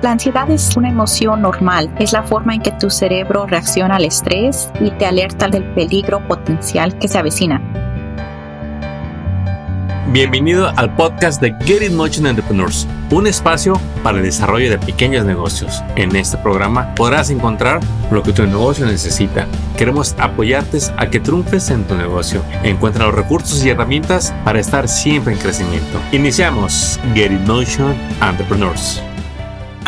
La ansiedad es una emoción normal, es la forma en que tu cerebro reacciona al estrés y te alerta del peligro potencial que se avecina. Bienvenido al podcast de Get It Motion Entrepreneurs, un espacio para el desarrollo de pequeños negocios. En este programa podrás encontrar lo que tu negocio necesita. Queremos apoyarte a que triunfes en tu negocio. Encuentra los recursos y herramientas para estar siempre en crecimiento. Iniciamos Get It Motion Entrepreneurs.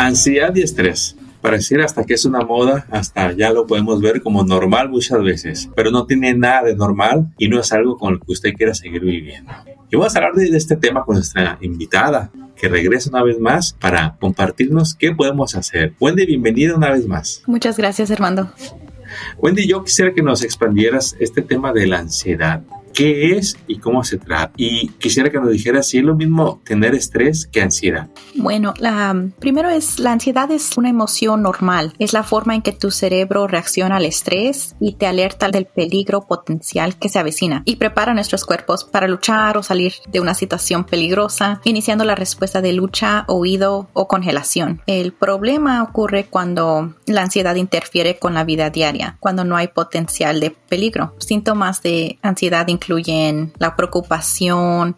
Ansiedad y estrés. Pareciera hasta que es una moda, hasta ya lo podemos ver como normal muchas veces, pero no tiene nada de normal y no es algo con el que usted quiera seguir viviendo. Y vamos a hablar de, este tema con nuestra invitada, que regresa una vez más para compartirnos qué podemos hacer. Wendy, bienvenida una vez más. Muchas gracias, Armando. Wendy, yo quisiera que nos expandieras este tema de la ansiedad qué es y cómo se trata. Y quisiera que nos dijeras si es lo mismo tener estrés que ansiedad. Bueno, la, primero es la ansiedad es una emoción normal. Es la forma en que tu cerebro reacciona al estrés y te alerta del peligro potencial que se avecina y prepara nuestros cuerpos para luchar o salir de una situación peligrosa, iniciando la respuesta de lucha, oído o congelación. El problema ocurre cuando la ansiedad interfiere con la vida diaria, cuando no hay potencial de peligro. Síntomas de ansiedad incluyen la preocupación,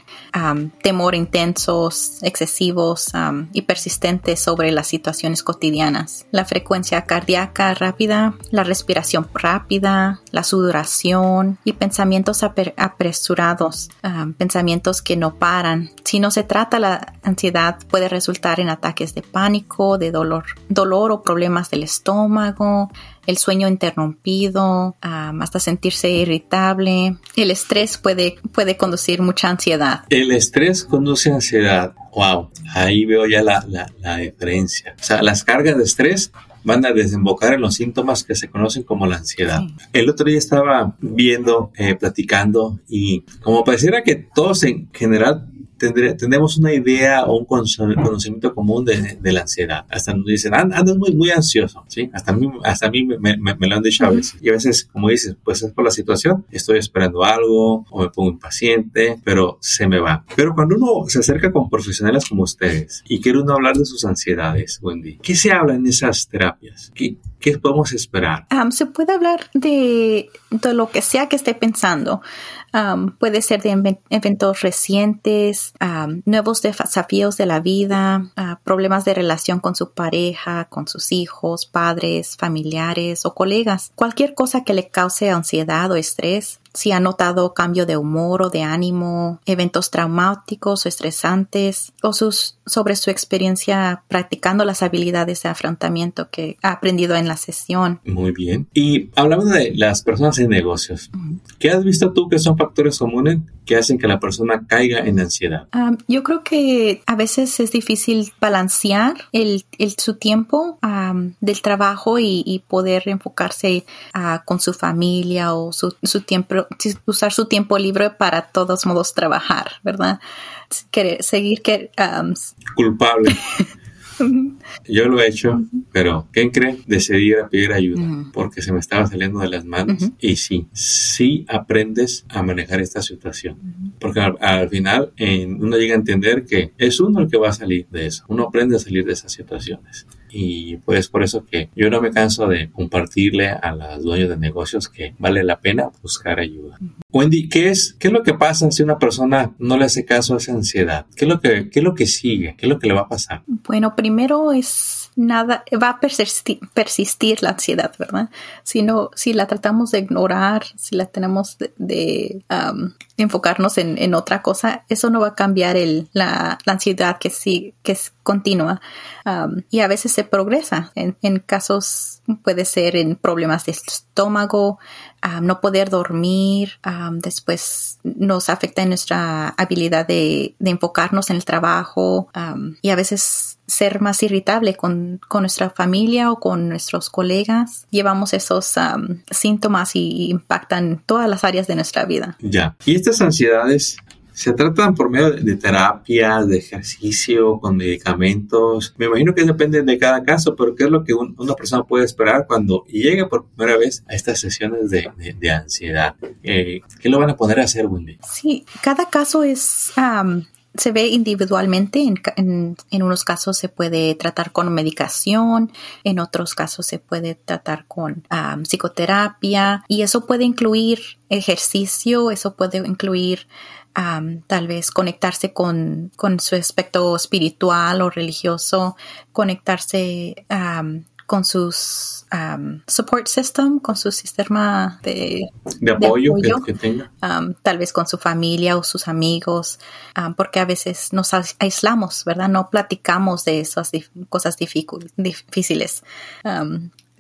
temor intensos, excesivos y persistentes sobre las situaciones cotidianas, la frecuencia cardíaca rápida, la respiración rápida, la sudoración y pensamientos apresurados, pensamientos que no paran. Si no se trata la ansiedad puede resultar en ataques de pánico, de dolor, dolor o problemas del estómago, el sueño interrumpido, hasta sentirse irritable. El estrés puede, puede conducir mucha ansiedad. El estrés conduce a ansiedad. Wow, ahí veo ya la, la, diferencia. O sea, las cargas de estrés van a desembocar en los síntomas que se conocen como la ansiedad. El otro día estaba viendo, eh, platicando y como pareciera que todos en general tendremos una idea o un conocimiento común de, la ansiedad. Hasta nos dicen, andas muy, muy ansioso, ¿sí? Hasta a mí, hasta a mí me, lo han dicho a veces. Y a veces, como dices, pues es por la situación, estoy esperando algo o me pongo impaciente, pero se me va. Pero cuando uno se acerca con profesionales como ustedes y quiere uno hablar de sus ansiedades, Wendy, ¿qué se habla en esas terapias? ¿Qué, qué podemos esperar? se puede hablar de, de lo que sea que esté pensando puede ser de eventos recientes, nuevos desafíos de la vida, ah, problemas de relación con su pareja, con sus hijos, padres, familiares o colegas. Cualquier cosa que le cause ansiedad o estrés si ha notado cambio de humor o de ánimo, eventos traumáticos o estresantes, o sus, sobre su experiencia practicando las habilidades de afrontamiento que ha aprendido en la sesión. Muy bien. Y hablando de las personas en negocios, ¿qué has visto tú que son factores comunes que hacen que la persona caiga en ansiedad? yo creo que a veces es difícil balancear el, su tiempo del trabajo y, poder enfocarse ah, con su familia o su, su tiempo usar su tiempo libre para todos modos trabajar, ¿verdad? Querer, seguir que... Culpable. Yo lo he hecho, pero ¿quién cree? Decidí a pedir ayuda porque se me estaba saliendo de las manos. Y sí, sí aprendes a manejar esta situación. Porque al, final uno llega a entender que es uno el que va a salir de eso. Uno aprende a salir de esas situaciones. Y pues por eso que yo no me canso de compartirle a los dueños de negocios que vale la pena buscar ayuda. Wendy, ¿qué es, ¿qué es lo que pasa si una persona no le hace caso a esa ansiedad? ¿Qué es lo que, qué es lo que sigue? ¿Qué es lo que le va a pasar? Bueno, primero es nada, va a persistir, persistir la ansiedad, ¿verdad? Si no, si la tratamos de ignorar, si la tenemos de, enfocarnos en, otra cosa, eso no va a cambiar el, la, ansiedad que sí, que es continua. y a veces se progresa. En, en casos puede ser en problemas de estómago, no poder dormir, después nos afecta en nuestra habilidad de, enfocarnos en el trabajo y a veces ser más irritable con, nuestra familia o con nuestros colegas. Llevamos esos síntomas y impactan todas las áreas de nuestra vida. Ya. Y estas ansiedades se tratan por medio de, terapias, de ejercicio, con medicamentos. Me imagino que depende de cada caso, pero ¿qué es lo que una persona puede esperar cuando llegue por primera vez a estas sesiones de, ansiedad? Eh, ¿Qué lo van a poder hacer, Wendy? Sí, cada caso es se ve individualmente. En, en, unos casos se puede tratar con medicación, en otros casos se puede tratar con psicoterapia y eso puede incluir ejercicio, eso puede incluir tal vez conectarse con, con, su aspecto espiritual o religioso, conectarse con sus support system, con su sistema de, apoyo, que, tenga. tal vez con su familia o sus amigos, porque a veces nos aislamos, ¿verdad? No platicamos de esas cosas difíciles.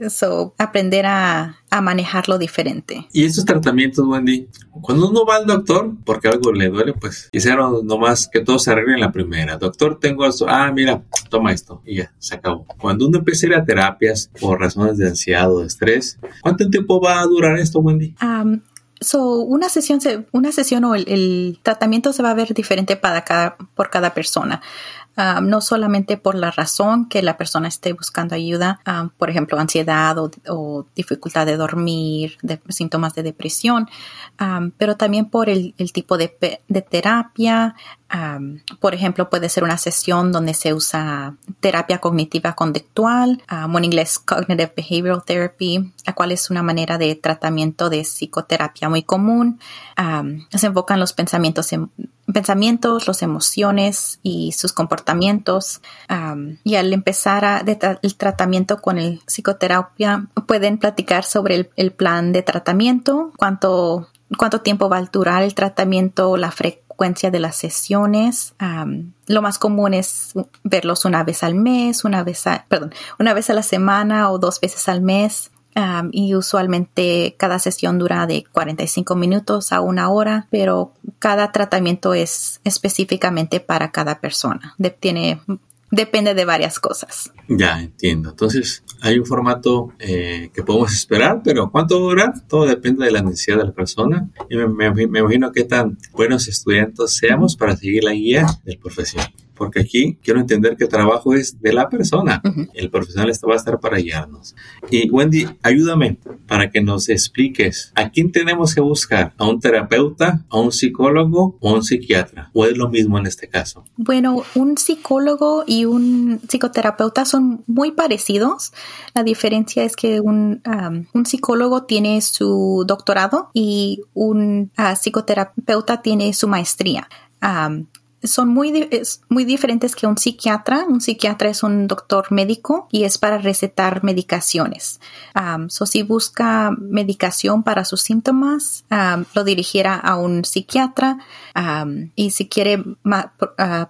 So, aprender a, a, manejarlo diferente. Y esos tratamientos, Wendy, cuando uno va al doctor, porque algo le duele, pues hicieron nomás que todo se arregle en la primera. Doctor, tengo esto. Ah, mira, toma esto. Y ya, se acabó. Cuando uno empieza a ir a terapias por razones de ansiedad o de estrés, ¿cuánto tiempo va a durar esto, Wendy? So, una sesión, una sesión o el, el, tratamiento se va a ver diferente para cada, por cada persona. No solamente por la razón que la persona esté buscando ayuda, por ejemplo, ansiedad o, dificultad de dormir, de, síntomas de depresión, pero también por el, tipo de, terapia. por ejemplo, puede ser una sesión donde se usa terapia cognitiva conductual, o en inglés Cognitive Behavioral Therapy, la cual es una manera de tratamiento de psicoterapia muy común. se enfocan los pensamientos en pensamientos, las emociones y sus comportamientos. y al empezar el tratamiento con el psicoterapia, pueden platicar sobre el, plan de tratamiento, cuánto, cuánto tiempo va a durar el tratamiento, la frecuencia de las sesiones. lo más común es verlos una vez al mes, una vez perdón, una vez a la semana o dos veces al mes y usualmente cada sesión dura de 45 minutos a una hora, pero cada tratamiento es específicamente para cada persona. tiene, depende de varias cosas. Ya entiendo. Entonces, hay un formato eh, que podemos esperar, pero ¿cuánto dura? Todo depende de la necesidad de la persona. Y me, me imagino qué tan buenos estudiantes seamos para seguir la guía del profesional porque aquí quiero entender que el trabajo es de la persona. El profesional va a estar para guiarnos. Y Wendy, ayúdame para que nos expliques a quién tenemos que buscar, a un terapeuta, a un psicólogo o a un psiquiatra, o es lo mismo en este caso. Bueno, un psicólogo y un psicoterapeuta son muy parecidos. La diferencia es que un, um, psicólogo tiene su doctorado y un uh, psicoterapeuta tiene su maestría. Um, son muy, muy diferentes que un psiquiatra. Un psiquiatra es un doctor médico y es para recetar medicaciones. Um, so si busca medicación para sus síntomas, lo dirigiera a un psiquiatra. y si quiere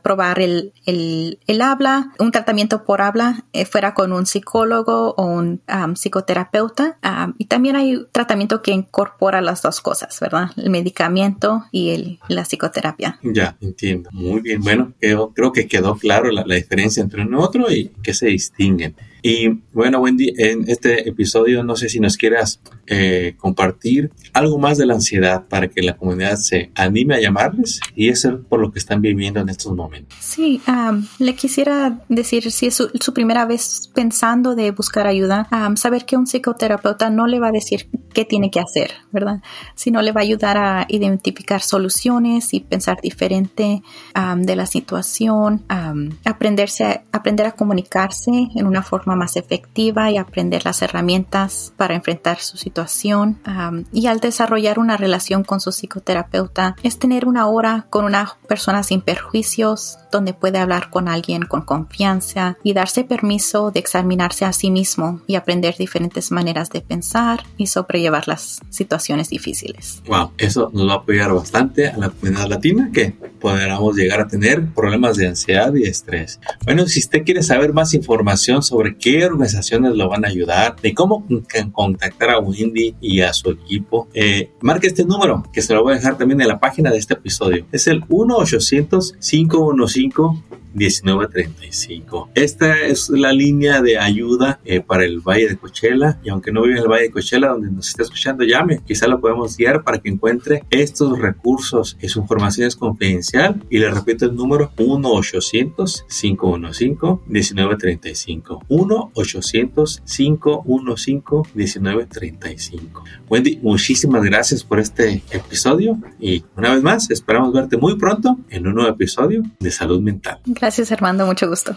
probar el, el, el, habla, un tratamiento por habla, eh, fuera con un psicólogo o un psicoterapeuta. y también hay tratamiento que incorpora las dos cosas, ¿verdad? El medicamento y el, la psicoterapia. Ya, entiendo. Muy bien, bueno, creo, que quedó claro la, la, diferencia entre uno y otro y que se distinguen. Y bueno, Wendy, en este episodio no sé si nos quieras eh, compartir algo más de la ansiedad para que la comunidad se anime a llamarles y eso por lo que están viviendo en estos momentos. Sí, le quisiera decir, si es su, primera vez pensando de buscar ayuda, saber que un psicoterapeuta no le va a decir qué tiene que hacer, ¿verdad? Sino le va a ayudar a identificar soluciones y pensar diferente de la situación, aprenderse aprender a comunicarse en una forma más efectiva y aprender las herramientas para enfrentar su situación. y al desarrollar una relación con su psicoterapeuta es tener una hora con una persona sin perjuicios, donde puede hablar con alguien con confianza y darse permiso de examinarse a sí mismo y aprender diferentes maneras de pensar y sobrellevar las situaciones difíciles. Wow, eso nos va a apoyar bastante a la comunidad latina que podamos llegar a tener problemas de ansiedad y estrés. Bueno, si usted quiere saber más información sobre qué organizaciones lo van a ayudar, de cómo contactar a Wendy y a su equipo, eh, marque este número que se lo voy a dejar también en la página de este episodio. Es el 1 800 515 1935. Esta es la línea de ayuda eh, para el Valle de Cochela y aunque no vive en el Valle de Cochela donde nos esté escuchando, llame. Quizá lo podemos guiar para que encuentre estos recursos. Su información es confidencial y le repito el número 1-800-515-1935. 1-800-515-1935. Wendy, muchísimas gracias por este episodio y una vez más esperamos verte muy pronto en un nuevo episodio de Salud Mental. Gracias Armando, mucho gusto.